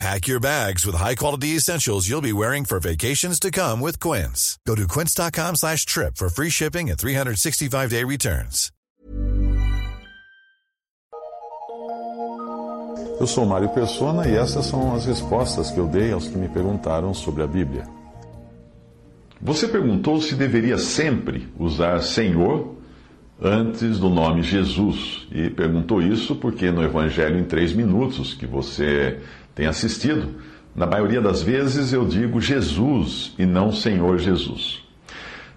Pack your bags with high-quality essentials you'll be wearing for vacations to come with Quince. Go to quince.com slash trip for free shipping and 365-day returns. Eu sou Mário Persona e essas são as respostas que eu dei aos que me perguntaram sobre a Bíblia. Você perguntou se deveria sempre usar Senhor antes do nome Jesus. E perguntou isso porque no Evangelho em três minutos que você tem assistido, na maioria das vezes eu digo Jesus e não Senhor Jesus.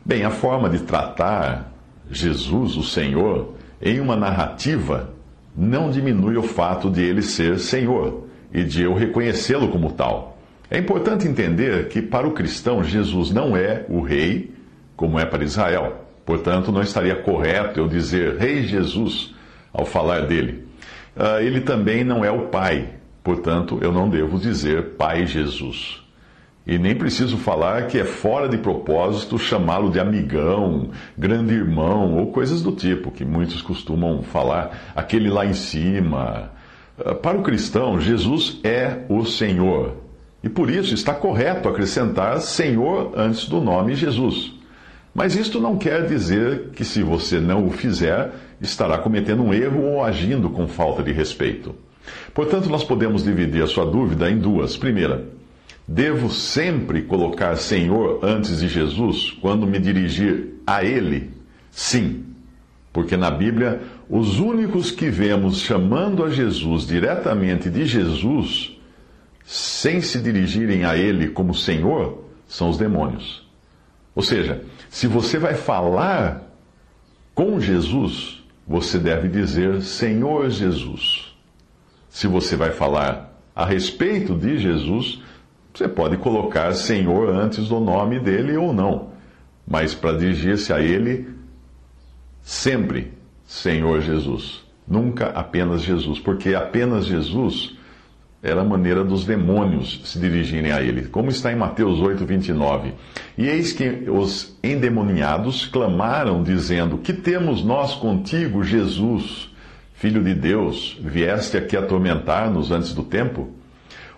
Bem, a forma de tratar Jesus, o Senhor, em uma narrativa não diminui o fato de ele ser Senhor e de eu reconhecê-lo como tal. É importante entender que para o cristão Jesus não é o rei, como é para Israel. Portanto, não estaria correto eu dizer Rei Jesus ao falar dele. Uh, ele também não é o Pai, portanto, eu não devo dizer Pai Jesus. E nem preciso falar que é fora de propósito chamá-lo de amigão, grande irmão ou coisas do tipo, que muitos costumam falar, aquele lá em cima. Uh, para o cristão, Jesus é o Senhor. E por isso está correto acrescentar Senhor antes do nome Jesus. Mas isto não quer dizer que, se você não o fizer, estará cometendo um erro ou agindo com falta de respeito. Portanto, nós podemos dividir a sua dúvida em duas. Primeira, devo sempre colocar Senhor antes de Jesus quando me dirigir a Ele? Sim, porque na Bíblia, os únicos que vemos chamando a Jesus diretamente de Jesus, sem se dirigirem a Ele como Senhor, são os demônios. Ou seja, se você vai falar com Jesus, você deve dizer Senhor Jesus. Se você vai falar a respeito de Jesus, você pode colocar Senhor antes do nome dele ou não. Mas para dirigir-se a ele, sempre Senhor Jesus. Nunca apenas Jesus. Porque apenas Jesus era a maneira dos demônios se dirigirem a ele, como está em Mateus 8, 29. E eis que os endemoniados clamaram, dizendo: Que temos nós contigo, Jesus, Filho de Deus? Vieste aqui atormentar-nos antes do tempo?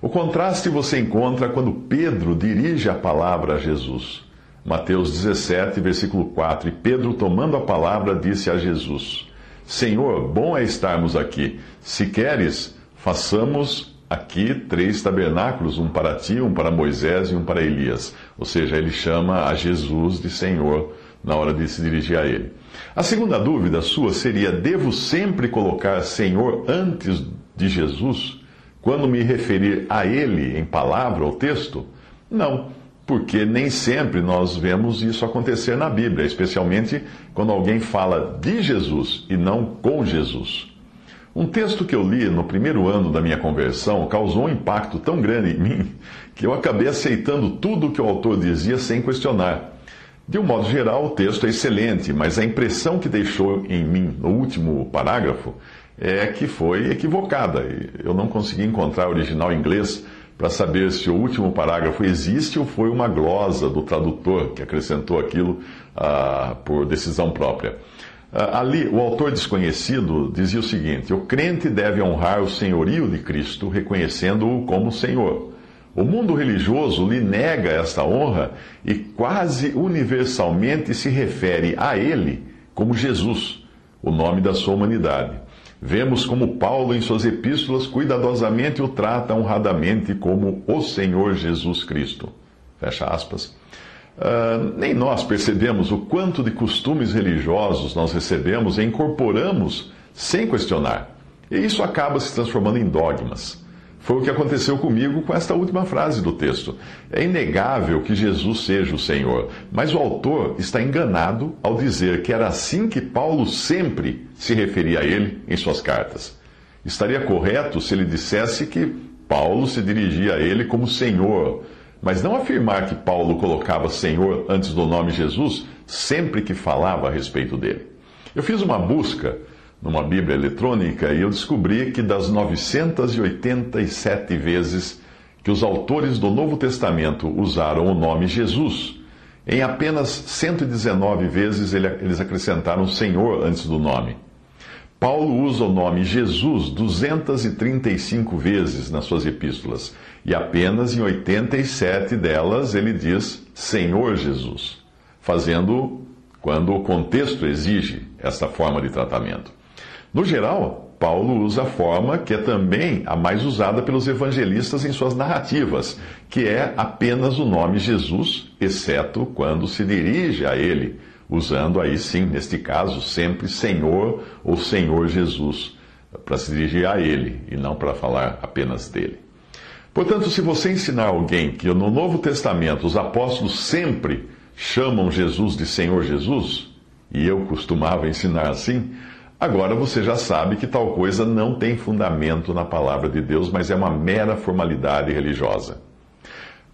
O contraste você encontra quando Pedro dirige a palavra a Jesus. Mateus 17, versículo 4. E Pedro, tomando a palavra, disse a Jesus: Senhor, bom é estarmos aqui. Se queres, façamos aqui três tabernáculos, um para ti, um para Moisés e um para Elias. Ou seja, ele chama a Jesus de Senhor na hora de se dirigir a ele. A segunda dúvida sua seria: devo sempre colocar Senhor antes de Jesus quando me referir a ele em palavra ou texto? Não, porque nem sempre nós vemos isso acontecer na Bíblia, especialmente quando alguém fala de Jesus e não com Jesus. Um texto que eu li no primeiro ano da minha conversão causou um impacto tão grande em mim que eu acabei aceitando tudo o que o autor dizia sem questionar. De um modo geral, o texto é excelente, mas a impressão que deixou em mim no último parágrafo é que foi equivocada. Eu não consegui encontrar o original inglês para saber se o último parágrafo existe ou foi uma glosa do tradutor que acrescentou aquilo ah, por decisão própria. Ah, ali, o autor desconhecido dizia o seguinte: o crente deve honrar o senhorio de Cristo, reconhecendo-o como Senhor. O mundo religioso lhe nega esta honra e quase universalmente se refere a ele como Jesus, o nome da sua humanidade. Vemos como Paulo, em suas epístolas, cuidadosamente o trata honradamente como o Senhor Jesus Cristo. Fecha aspas. Uh, nem nós percebemos o quanto de costumes religiosos nós recebemos e incorporamos sem questionar. E isso acaba se transformando em dogmas. Foi o que aconteceu comigo com esta última frase do texto. É inegável que Jesus seja o Senhor, mas o autor está enganado ao dizer que era assim que Paulo sempre se referia a ele em suas cartas. Estaria correto se ele dissesse que Paulo se dirigia a ele como Senhor mas não afirmar que Paulo colocava Senhor antes do nome Jesus sempre que falava a respeito dele. Eu fiz uma busca numa Bíblia eletrônica e eu descobri que das 987 vezes que os autores do Novo Testamento usaram o nome Jesus, em apenas 119 vezes eles acrescentaram Senhor antes do nome. Paulo usa o nome Jesus 235 vezes nas suas epístolas, e apenas em 87 delas ele diz Senhor Jesus, fazendo quando o contexto exige essa forma de tratamento. No geral, Paulo usa a forma que é também a mais usada pelos evangelistas em suas narrativas, que é apenas o nome Jesus, exceto quando se dirige a ele usando aí sim, neste caso, sempre Senhor ou Senhor Jesus, para se dirigir a Ele e não para falar apenas dele. Portanto, se você ensinar alguém que no Novo Testamento os apóstolos sempre chamam Jesus de Senhor Jesus, e eu costumava ensinar assim, agora você já sabe que tal coisa não tem fundamento na palavra de Deus, mas é uma mera formalidade religiosa.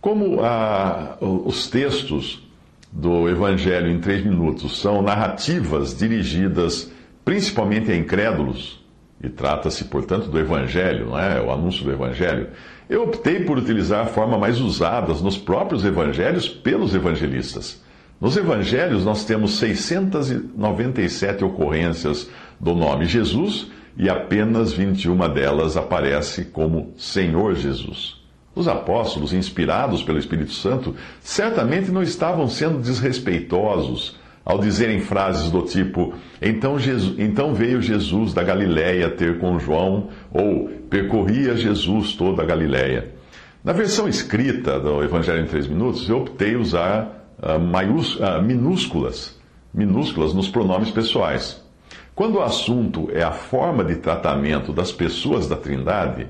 Como ah, os textos do Evangelho em três minutos são narrativas dirigidas principalmente a incrédulos, e trata-se, portanto, do Evangelho, não é? O anúncio do Evangelho. Eu optei por utilizar a forma mais usada nos próprios Evangelhos pelos evangelistas. Nos Evangelhos, nós temos 697 ocorrências do nome Jesus e apenas 21 delas aparece como Senhor Jesus. Os apóstolos, inspirados pelo Espírito Santo, certamente não estavam sendo desrespeitosos ao dizerem frases do tipo: então, Jesus, então veio Jesus da Galiléia ter com João, ou percorria Jesus toda a Galiléia. Na versão escrita do Evangelho em três minutos, eu optei usar uh, uh, minúsculas, minúsculas nos pronomes pessoais. Quando o assunto é a forma de tratamento das pessoas da Trindade,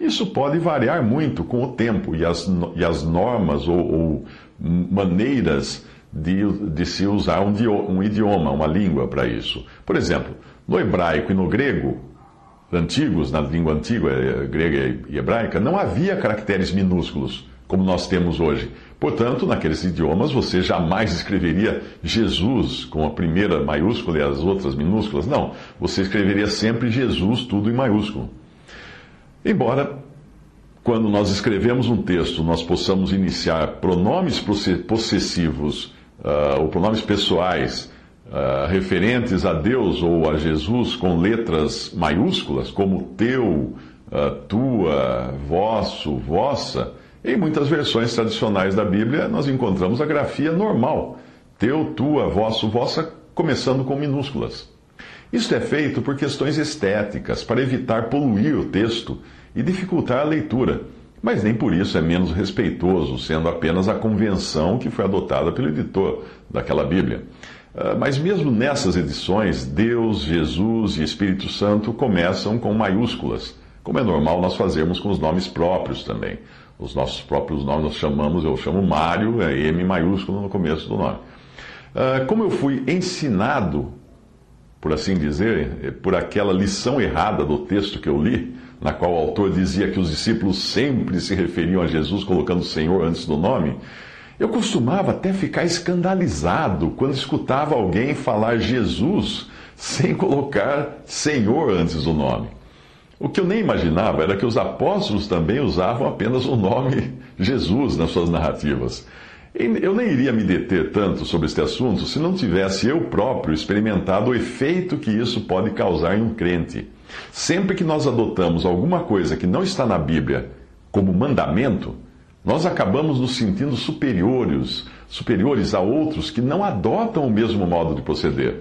isso pode variar muito com o tempo e as, e as normas ou, ou maneiras de, de, se usar um, um idioma, uma língua para isso. Por exemplo, no hebraico e no grego, antigos, na língua antiga, eh, grega e hebraica, não havia caracteres minúsculos como nós temos hoje. Portanto, naqueles idiomas você jamais escreveria Jesus com a primeira maiúscula e as outras minúsculas. Não, você escreveria sempre Jesus tudo em maiúsculo. Embora, quando nós escrevemos um texto, nós possamos iniciar pronomes possessivos uh, ou pronomes pessoais uh, referentes a Deus ou a Jesus com letras maiúsculas, como teu, uh, tua, vosso, vossa, em muitas versões tradicionais da Bíblia nós encontramos a grafia normal, teu, tua, vosso, vossa, começando com minúsculas. Isso é feito por questões estéticas, para evitar poluir o texto e dificultar a leitura, mas nem por isso é menos respeitoso, sendo apenas a convenção que foi adotada pelo editor daquela Bíblia. Ah, mas mesmo nessas edições, Deus, Jesus e Espírito Santo começam com maiúsculas, como é normal nós fazermos com os nomes próprios também. Os nossos próprios nomes nós chamamos, eu chamo Mário, é M maiúsculo no começo do nome. Ah, como eu fui ensinado por assim dizer, eh, por aquela lição errada do texto que eu li, na qual o autor dizia que os discípulos sempre se referiam a Jesus colocando Senhor antes do nome, eu costumava até ficar escandalizado quando escutava alguém falar Jesus sem colocar Senhor antes do nome. O que eu nem imaginava era que os apóstolos também usavam apenas o nome Jesus nas suas narrativas. Eu nem iria me deter tanto sobre este assunto se não tivesse eu próprio experimentado o efeito que isso pode causar em um crente. Sempre que nós adotamos alguma coisa que não está na Bíblia como mandamento, nós acabamos nos sentindo superiores, superiores a outros que não adotam o mesmo modo de proceder.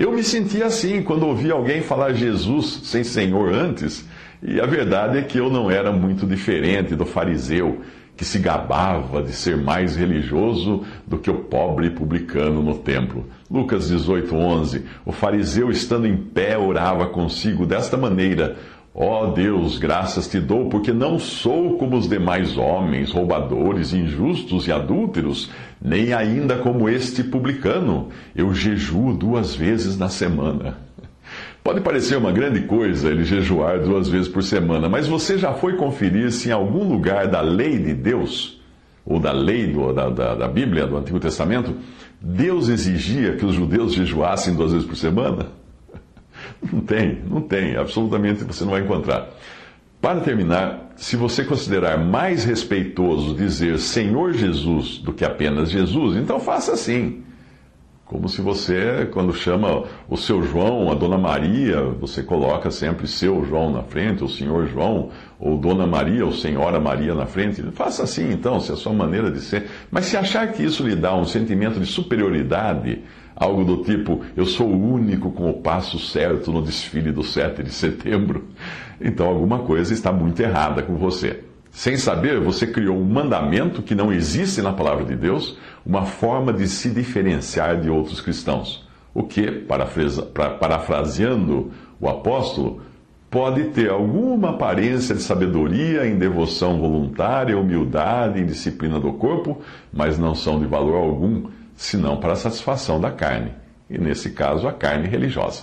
Eu me sentia assim quando ouvi alguém falar Jesus sem Senhor antes, e a verdade é que eu não era muito diferente do fariseu que se gabava de ser mais religioso do que o pobre publicano no templo. Lucas 18, 11. O fariseu, estando em pé, orava consigo desta maneira: Ó oh Deus, graças te dou, porque não sou como os demais homens, roubadores, injustos e adúlteros, nem ainda como este publicano. Eu jejuo duas vezes na semana. Pode parecer uma grande coisa ele jejuar duas vezes por semana, mas você já foi conferir se em algum lugar da lei de Deus, ou da lei do, da, da, da Bíblia, do Antigo Testamento, Deus exigia que os judeus jejuassem duas vezes por semana? Não tem, não tem, absolutamente você não vai encontrar. Para terminar, se você considerar mais respeitoso dizer Senhor Jesus do que apenas Jesus, então faça assim. Como se você, quando chama o seu João, a Dona Maria, você coloca sempre seu João na frente, ou senhor João, ou Dona Maria, ou Senhora Maria na frente. Faça assim então, se é a sua maneira de ser. Mas se achar que isso lhe dá um sentimento de superioridade, algo do tipo, eu sou o único com o passo certo no desfile do 7 de setembro, então alguma coisa está muito errada com você. Sem saber, você criou um mandamento que não existe na palavra de Deus, uma forma de se diferenciar de outros cristãos. O que, parafraseando o apóstolo, pode ter alguma aparência de sabedoria em devoção voluntária, humildade, em disciplina do corpo, mas não são de valor algum, senão para a satisfação da carne, e nesse caso a carne religiosa.